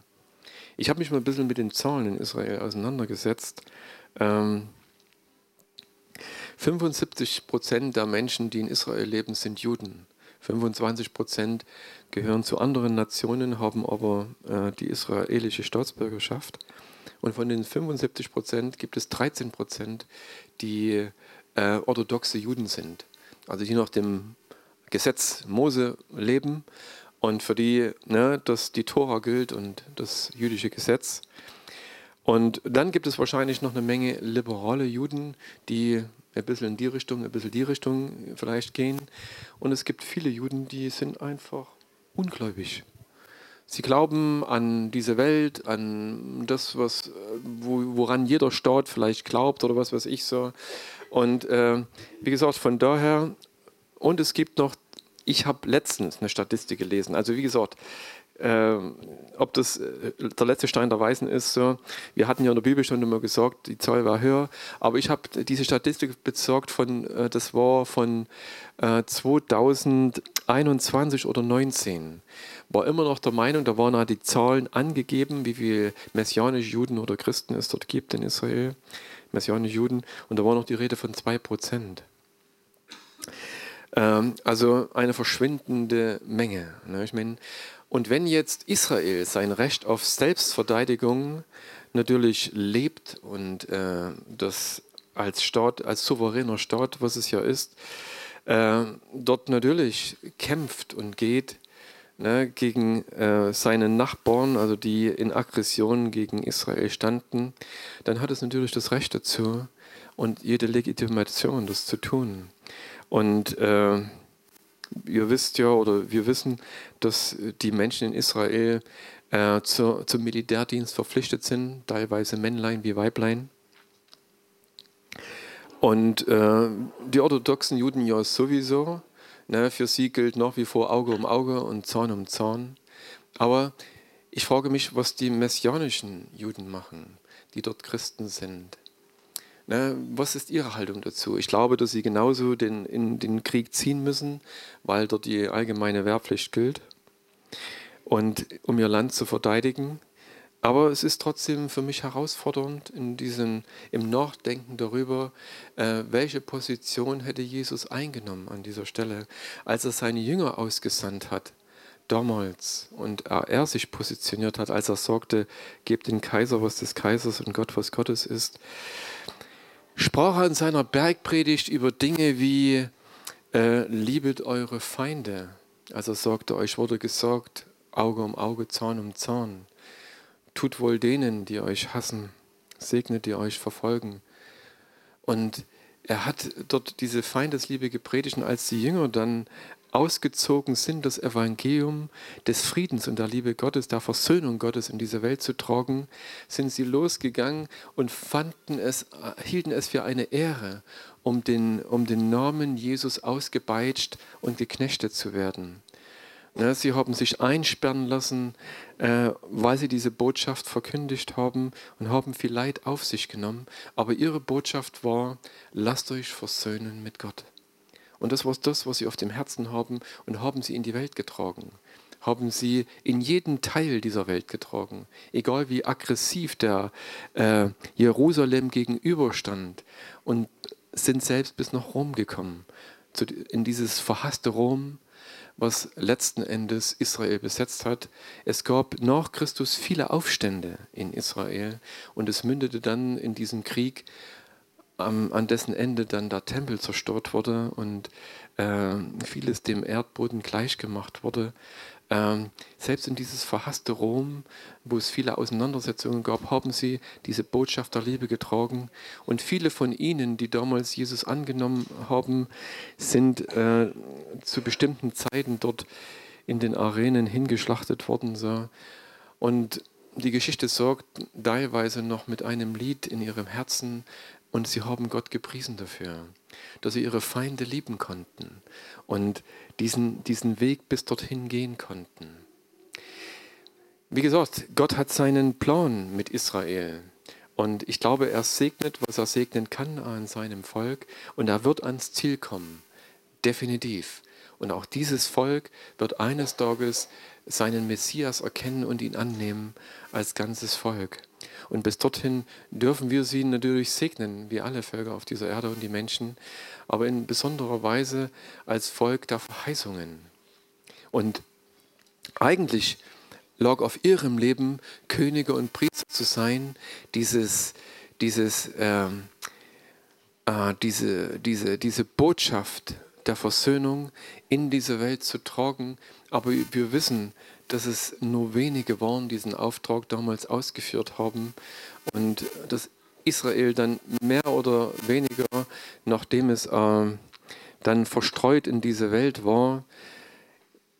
Ich habe mich mal ein bisschen mit den Zahlen in Israel auseinandergesetzt. Ähm, 75 Prozent der Menschen, die in Israel leben, sind Juden. 25 Prozent gehören zu anderen Nationen, haben aber äh, die israelische Staatsbürgerschaft. Und von den 75 Prozent gibt es 13 Prozent, die äh, orthodoxe Juden sind. Also die nach dem Gesetz Mose leben und für die ne, dass die Tora gilt und das jüdische Gesetz. Und dann gibt es wahrscheinlich noch eine Menge liberale Juden, die ein bisschen in die Richtung, ein bisschen die Richtung vielleicht gehen. Und es gibt viele Juden, die sind einfach ungläubig. Sie glauben an diese Welt, an das, was, wo, woran jeder Staat vielleicht glaubt oder was weiß ich so. Und äh, wie gesagt, von daher, und es gibt noch, ich habe letztens eine Statistik gelesen. Also wie gesagt, äh, ob das äh, der letzte Stein der Weisen ist. So. Wir hatten ja in der Bibelstunde immer gesagt, die Zahl war höher, aber ich habe diese Statistik besorgt von, äh, das war von 2021 oder 2019. War immer noch der Meinung, da waren die Zahlen angegeben, wie viele messianische Juden oder Christen es dort gibt in Israel, messianische Juden, und da war noch die Rede von 2 Prozent. Ähm, also eine verschwindende Menge. Ne? Ich meine, und wenn jetzt Israel sein Recht auf Selbstverteidigung natürlich lebt und äh, das als Staat, als souveräner Staat, was es ja ist, äh, dort natürlich kämpft und geht, ne, gegen äh, seine Nachbarn, also die in Aggression gegen Israel standen, dann hat es natürlich das Recht dazu und jede Legitimation, das zu tun. Und äh, ihr wisst ja oder wir wissen, dass die Menschen in Israel äh, zu, zum Militärdienst verpflichtet sind, teilweise Männlein wie Weiblein. Und äh, die orthodoxen Juden ja sowieso. Ne, für sie gilt nach wie vor Auge um Auge und Zorn um Zorn. Aber ich frage mich, was die messianischen Juden machen, die dort Christen sind. Ne, was ist ihre Haltung dazu? Ich glaube, dass sie genauso den, in den Krieg ziehen müssen, weil dort die allgemeine Wehrpflicht gilt. Und um ihr Land zu verteidigen. Aber es ist trotzdem für mich herausfordernd in diesem, im Nachdenken darüber, äh, welche Position hätte Jesus eingenommen an dieser Stelle, als er seine Jünger ausgesandt hat, damals, und er, er sich positioniert hat, als er sagte, gebt den Kaiser, was des Kaisers und Gott, was Gottes ist, sprach er in seiner Bergpredigt über Dinge wie, äh, liebet eure Feinde. Also er sagte, euch wurde gesagt, Auge um Auge, Zahn um Zahn. Tut wohl denen, die euch hassen, segnet, die euch verfolgen. Und er hat dort diese Feindesliebe gepredigt und als die Jünger dann ausgezogen sind, das Evangelium des Friedens und der Liebe Gottes, der Versöhnung Gottes in diese Welt zu tragen, sind sie losgegangen und fanden es, hielten es für eine Ehre, um den, um den Namen Jesus ausgepeitscht und geknechtet zu werden. Ja, sie haben sich einsperren lassen, äh, weil sie diese Botschaft verkündigt haben und haben viel Leid auf sich genommen. Aber ihre Botschaft war, lasst euch versöhnen mit Gott. Und das war das, was sie auf dem Herzen haben und haben sie in die Welt getragen. Haben sie in jeden Teil dieser Welt getragen. Egal wie aggressiv der äh, Jerusalem gegenüberstand. Und sind selbst bis nach Rom gekommen. In dieses verhasste Rom, was letzten Endes Israel besetzt hat. Es gab nach Christus viele Aufstände in Israel und es mündete dann in diesem Krieg, ähm, an dessen Ende dann der Tempel zerstört wurde und äh, vieles dem Erdboden gleichgemacht wurde. Ähm, selbst in dieses verhasste Rom, wo es viele Auseinandersetzungen gab, haben sie diese Botschaft der Liebe getragen. Und viele von ihnen, die damals Jesus angenommen haben, sind äh, zu bestimmten Zeiten dort in den Arenen hingeschlachtet worden. So. Und die Geschichte sorgt teilweise noch mit einem Lied in ihrem Herzen und sie haben Gott gepriesen dafür, dass sie ihre Feinde lieben konnten und diesen, diesen Weg bis dorthin gehen konnten. Wie gesagt, Gott hat seinen Plan mit Israel. Und ich glaube, er segnet, was er segnen kann an seinem Volk. Und er wird ans Ziel kommen. Definitiv. Und auch dieses Volk wird eines Tages seinen Messias erkennen und ihn annehmen als ganzes Volk. Und bis dorthin dürfen wir sie natürlich segnen, wie alle Völker auf dieser Erde und die Menschen, aber in besonderer Weise als Volk der Verheißungen. Und eigentlich lag auf ihrem Leben, Könige und Priester zu sein, dieses, dieses, ähm, äh, diese, diese, diese Botschaft der Versöhnung in diese Welt zu tragen. Aber wir wissen, dass es nur wenige waren, die diesen Auftrag damals ausgeführt haben und dass Israel dann mehr oder weniger, nachdem es äh, dann verstreut in diese Welt war,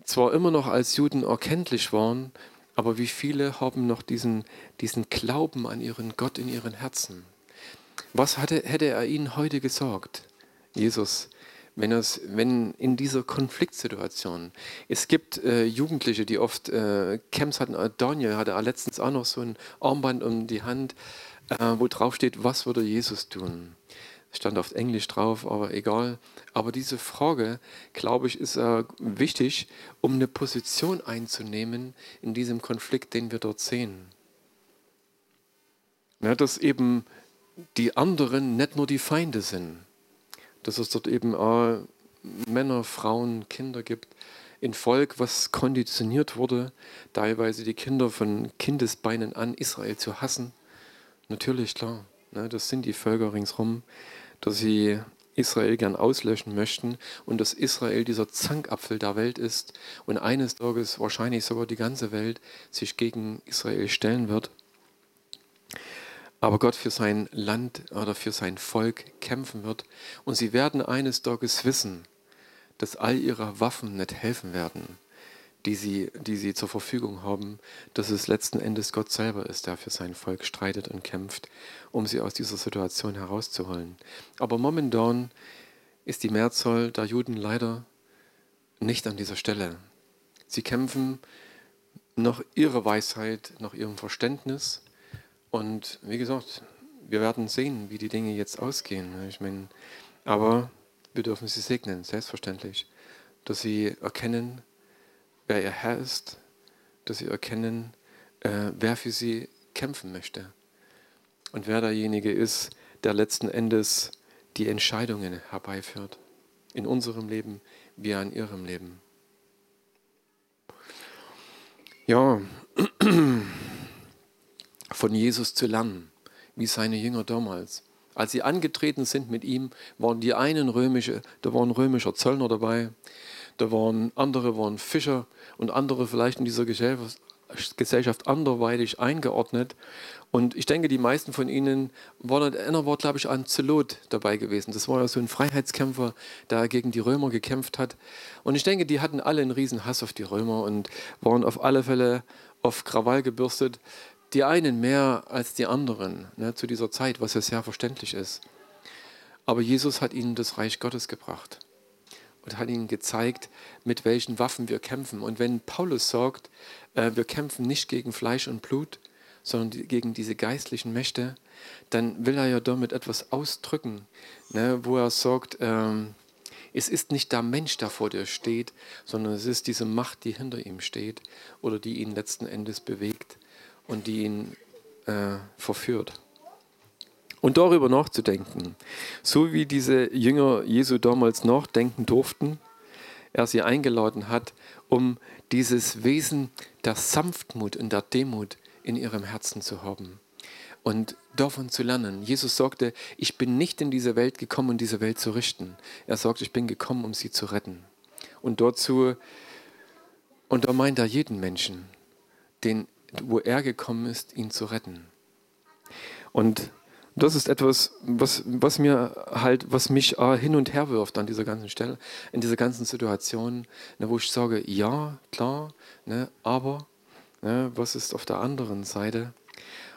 zwar immer noch als Juden erkenntlich waren, aber wie viele haben noch diesen, diesen Glauben an ihren Gott in ihren Herzen? Was hatte, hätte er ihnen heute gesagt, Jesus? Wenn, es, wenn in dieser Konfliktsituation, es gibt äh, Jugendliche, die oft äh, Camps hatten, äh, Daniel hatte letztens auch noch so ein Armband um die Hand, äh, wo drauf steht, was würde Jesus tun? Stand auf Englisch drauf, aber egal. Aber diese Frage, glaube ich, ist äh, wichtig, um eine Position einzunehmen in diesem Konflikt, den wir dort sehen. Ja, dass eben die anderen nicht nur die Feinde sind dass es dort eben auch Männer, Frauen, Kinder gibt, in Volk, was konditioniert wurde, teilweise die Kinder von Kindesbeinen an Israel zu hassen. Natürlich, klar, ne, das sind die Völker ringsherum, dass sie Israel gern auslöschen möchten und dass Israel dieser Zankapfel der Welt ist und eines Tages wahrscheinlich sogar die ganze Welt sich gegen Israel stellen wird. Aber Gott für sein Land oder für sein Volk kämpfen wird und sie werden eines Tages wissen, dass all ihre Waffen nicht helfen werden, die sie, die sie zur Verfügung haben, dass es letzten Endes Gott selber ist, der für sein Volk streitet und kämpft, um sie aus dieser Situation herauszuholen. Aber momentan ist die Mehrzahl der Juden leider nicht an dieser Stelle. Sie kämpfen nach ihrer Weisheit, nach ihrem Verständnis. Und wie gesagt, wir werden sehen, wie die Dinge jetzt ausgehen. Ich meine, aber wir dürfen sie segnen, selbstverständlich, dass sie erkennen, wer ihr Herr ist, dass sie erkennen, äh, wer für sie kämpfen möchte und wer derjenige ist, der letzten Endes die Entscheidungen herbeiführt. In unserem Leben wie in ihrem Leben. Ja, [clears throat] von Jesus zu lernen, wie seine Jünger damals. Als sie angetreten sind mit ihm, waren die einen römische, da war ein römischer Zöllner dabei, da waren andere waren Fischer und andere vielleicht in dieser Gesellschaft anderweitig eingeordnet. Und ich denke, die meisten von ihnen waren, einer war, glaube ich, ein Zelot dabei gewesen. Das war ja so ein Freiheitskämpfer, der gegen die Römer gekämpft hat. Und ich denke, die hatten alle einen riesen Hass auf die Römer und waren auf alle Fälle auf Krawall gebürstet. Die einen mehr als die anderen ne, zu dieser Zeit, was ja sehr verständlich ist. Aber Jesus hat ihnen das Reich Gottes gebracht und hat ihnen gezeigt, mit welchen Waffen wir kämpfen. Und wenn Paulus sagt, äh, wir kämpfen nicht gegen Fleisch und Blut, sondern gegen diese geistlichen Mächte, dann will er ja damit etwas ausdrücken, ne, wo er sagt, ähm, es ist nicht der Mensch, der vor dir steht, sondern es ist diese Macht, die hinter ihm steht oder die ihn letzten Endes bewegt und die ihn äh, verführt und darüber nachzudenken. So wie diese Jünger Jesu damals nachdenken durften, er sie eingeladen hat, um dieses Wesen der Sanftmut und der Demut in ihrem Herzen zu haben und davon zu lernen. Jesus sagte, ich bin nicht in diese Welt gekommen, um diese Welt zu richten. Er sagt, ich bin gekommen, um sie zu retten. Und dazu, und da meint er jeden Menschen, den, wo er gekommen ist, ihn zu retten. Und das ist etwas, was, was mir halt, was mich äh, hin und her wirft an dieser ganzen Stelle, in dieser ganzen Situation, ne, wo ich sage, ja, klar, ne, aber ne, was ist auf der anderen Seite?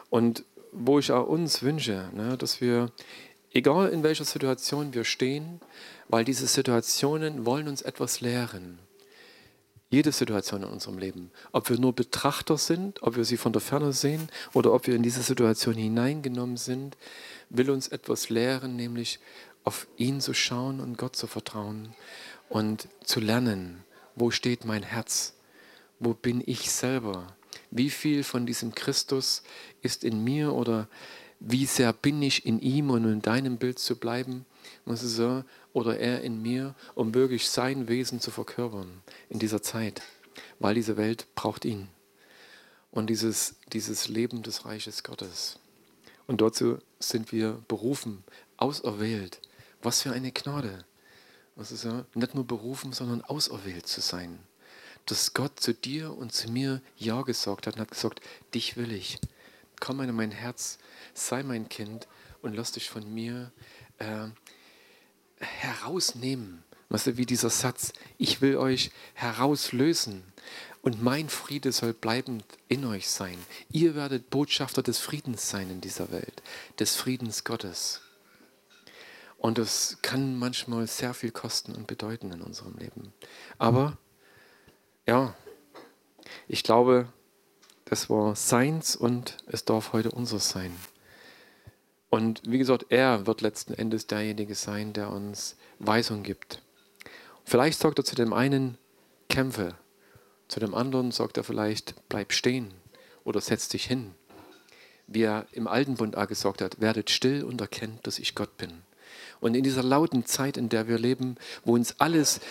Und wo ich auch uns wünsche, ne, dass wir, egal in welcher Situation wir stehen, weil diese Situationen wollen uns etwas lehren. Jede Situation in unserem Leben. Ob wir nur Betrachter sind, ob wir sie von der Ferne sehen oder ob wir in diese Situation hineingenommen sind, will uns etwas lehren, nämlich auf ihn zu schauen und Gott zu vertrauen und zu lernen, wo steht mein Herz, wo bin ich selber, wie viel von diesem Christus ist in mir oder wie sehr bin ich in ihm und in deinem Bild zu bleiben muss sagen, oder er in mir, um wirklich sein Wesen zu verkörpern in dieser Zeit, weil diese Welt braucht ihn und dieses, dieses Leben des Reiches Gottes. Und dazu sind wir berufen, auserwählt. Was für eine Gnade. Das ist ja nicht nur berufen, sondern auserwählt zu sein. Dass Gott zu dir und zu mir Ja gesagt hat und hat gesagt, dich will ich. Komm in mein Herz, sei mein Kind und lass dich von mir äh, herausnehmen. Weißt du, wie dieser Satz, ich will euch herauslösen und mein Friede soll bleibend in euch sein. Ihr werdet Botschafter des Friedens sein in dieser Welt, des Friedens Gottes. Und das kann manchmal sehr viel kosten und bedeuten in unserem Leben. Aber ja, ich glaube, das war seins und es darf heute unseres sein. Und wie gesagt, er wird letzten Endes derjenige sein, der uns Weisung gibt. Vielleicht sagt er zu dem einen, kämpfe. Zu dem anderen sagt er vielleicht, bleib stehen oder setz dich hin. Wie er im Alten Bund auch gesagt hat, werdet still und erkennt, dass ich Gott bin. Und in dieser lauten Zeit, in der wir leben, wo uns alles,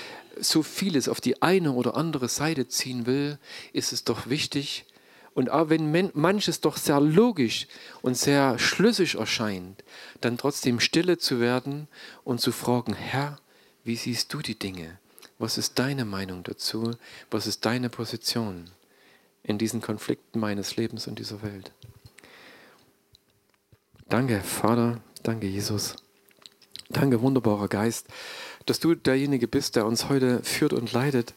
so vieles auf die eine oder andere Seite ziehen will, ist es doch wichtig, Und auch wenn manches doch sehr logisch und sehr schlüssig erscheint, dann trotzdem stille zu werden und zu fragen, Herr, wie siehst du die Dinge? Was ist deine Meinung dazu? Was ist deine Position in diesen Konflikten meines Lebens und dieser Welt? Danke, Vater, danke, Jesus. Danke, wunderbarer Geist, dass du derjenige bist, der uns heute führt und leidet,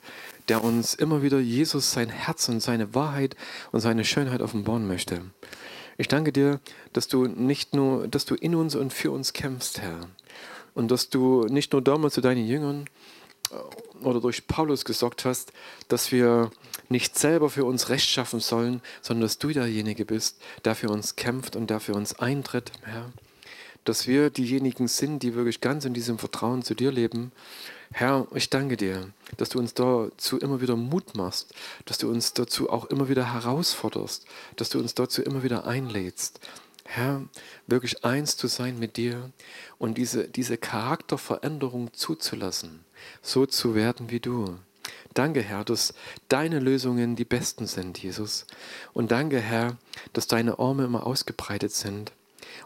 der uns immer wieder Jesus sein Herz und seine Wahrheit und seine Schönheit offenbaren möchte. Ich danke dir, dass du nicht nur, dass du in uns und für uns kämpfst, Herr. Und dass du nicht nur damals zu deinen Jüngern äh, oder durch Paulus gesagt hast, dass wir nicht selber für uns Recht schaffen sollen, sondern dass du derjenige bist, der für uns kämpft und der für uns eintritt, Herr dass wir diejenigen sind, die wirklich ganz in diesem Vertrauen zu dir leben. Herr, ich danke dir, dass du uns dazu immer wieder Mut machst, dass du uns dazu auch immer wieder herausforderst, dass du uns dazu immer wieder einlädst. Herr, wirklich eins zu sein mit dir und diese, diese Charakterveränderung zuzulassen, so zu werden wie du. Danke, Herr, dass deine Lösungen die besten sind, Jesus. Und danke, Herr, dass deine Arme immer ausgebreitet sind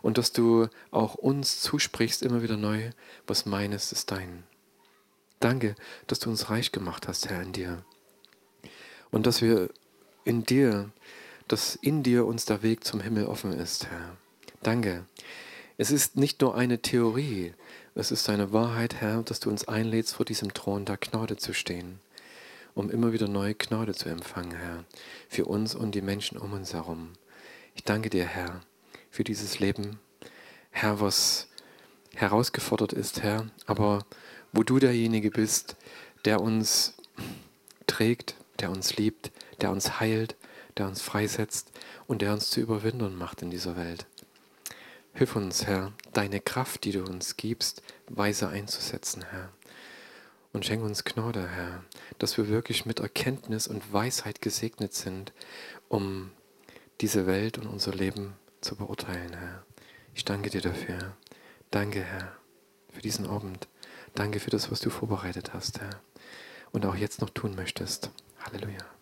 und dass du auch uns zusprichst immer wieder neu, was meines ist dein. Danke, dass du uns reich gemacht hast, Herr, in dir. Und dass wir in dir, dass in dir uns der Weg zum Himmel offen ist, Herr. Danke. Es ist nicht nur eine Theorie, es ist eine Wahrheit, Herr, dass du uns einlädst, vor diesem Thron der Gnade zu stehen, um immer wieder neue Gnade zu empfangen, Herr, für uns und die Menschen um uns herum. Ich danke dir, Herr, für dieses Leben. Herr, was herausgefordert ist, Herr, aber wo du derjenige bist, der uns trägt, der uns liebt, der uns heilt, der uns freisetzt und der uns zu Überwindern macht in dieser Welt. Hilf uns, Herr, deine Kraft, die du uns gibst, weise einzusetzen, Herr. Und schenk uns Gnade, Herr, dass wir wirklich mit Erkenntnis und Weisheit gesegnet sind, um diese Welt und unser Leben zu beurteilen, Herr. Ich danke dir dafür. Danke, Herr, für diesen Abend. Danke für das, was du vorbereitet hast, Herr. Und auch jetzt noch tun möchtest. Halleluja.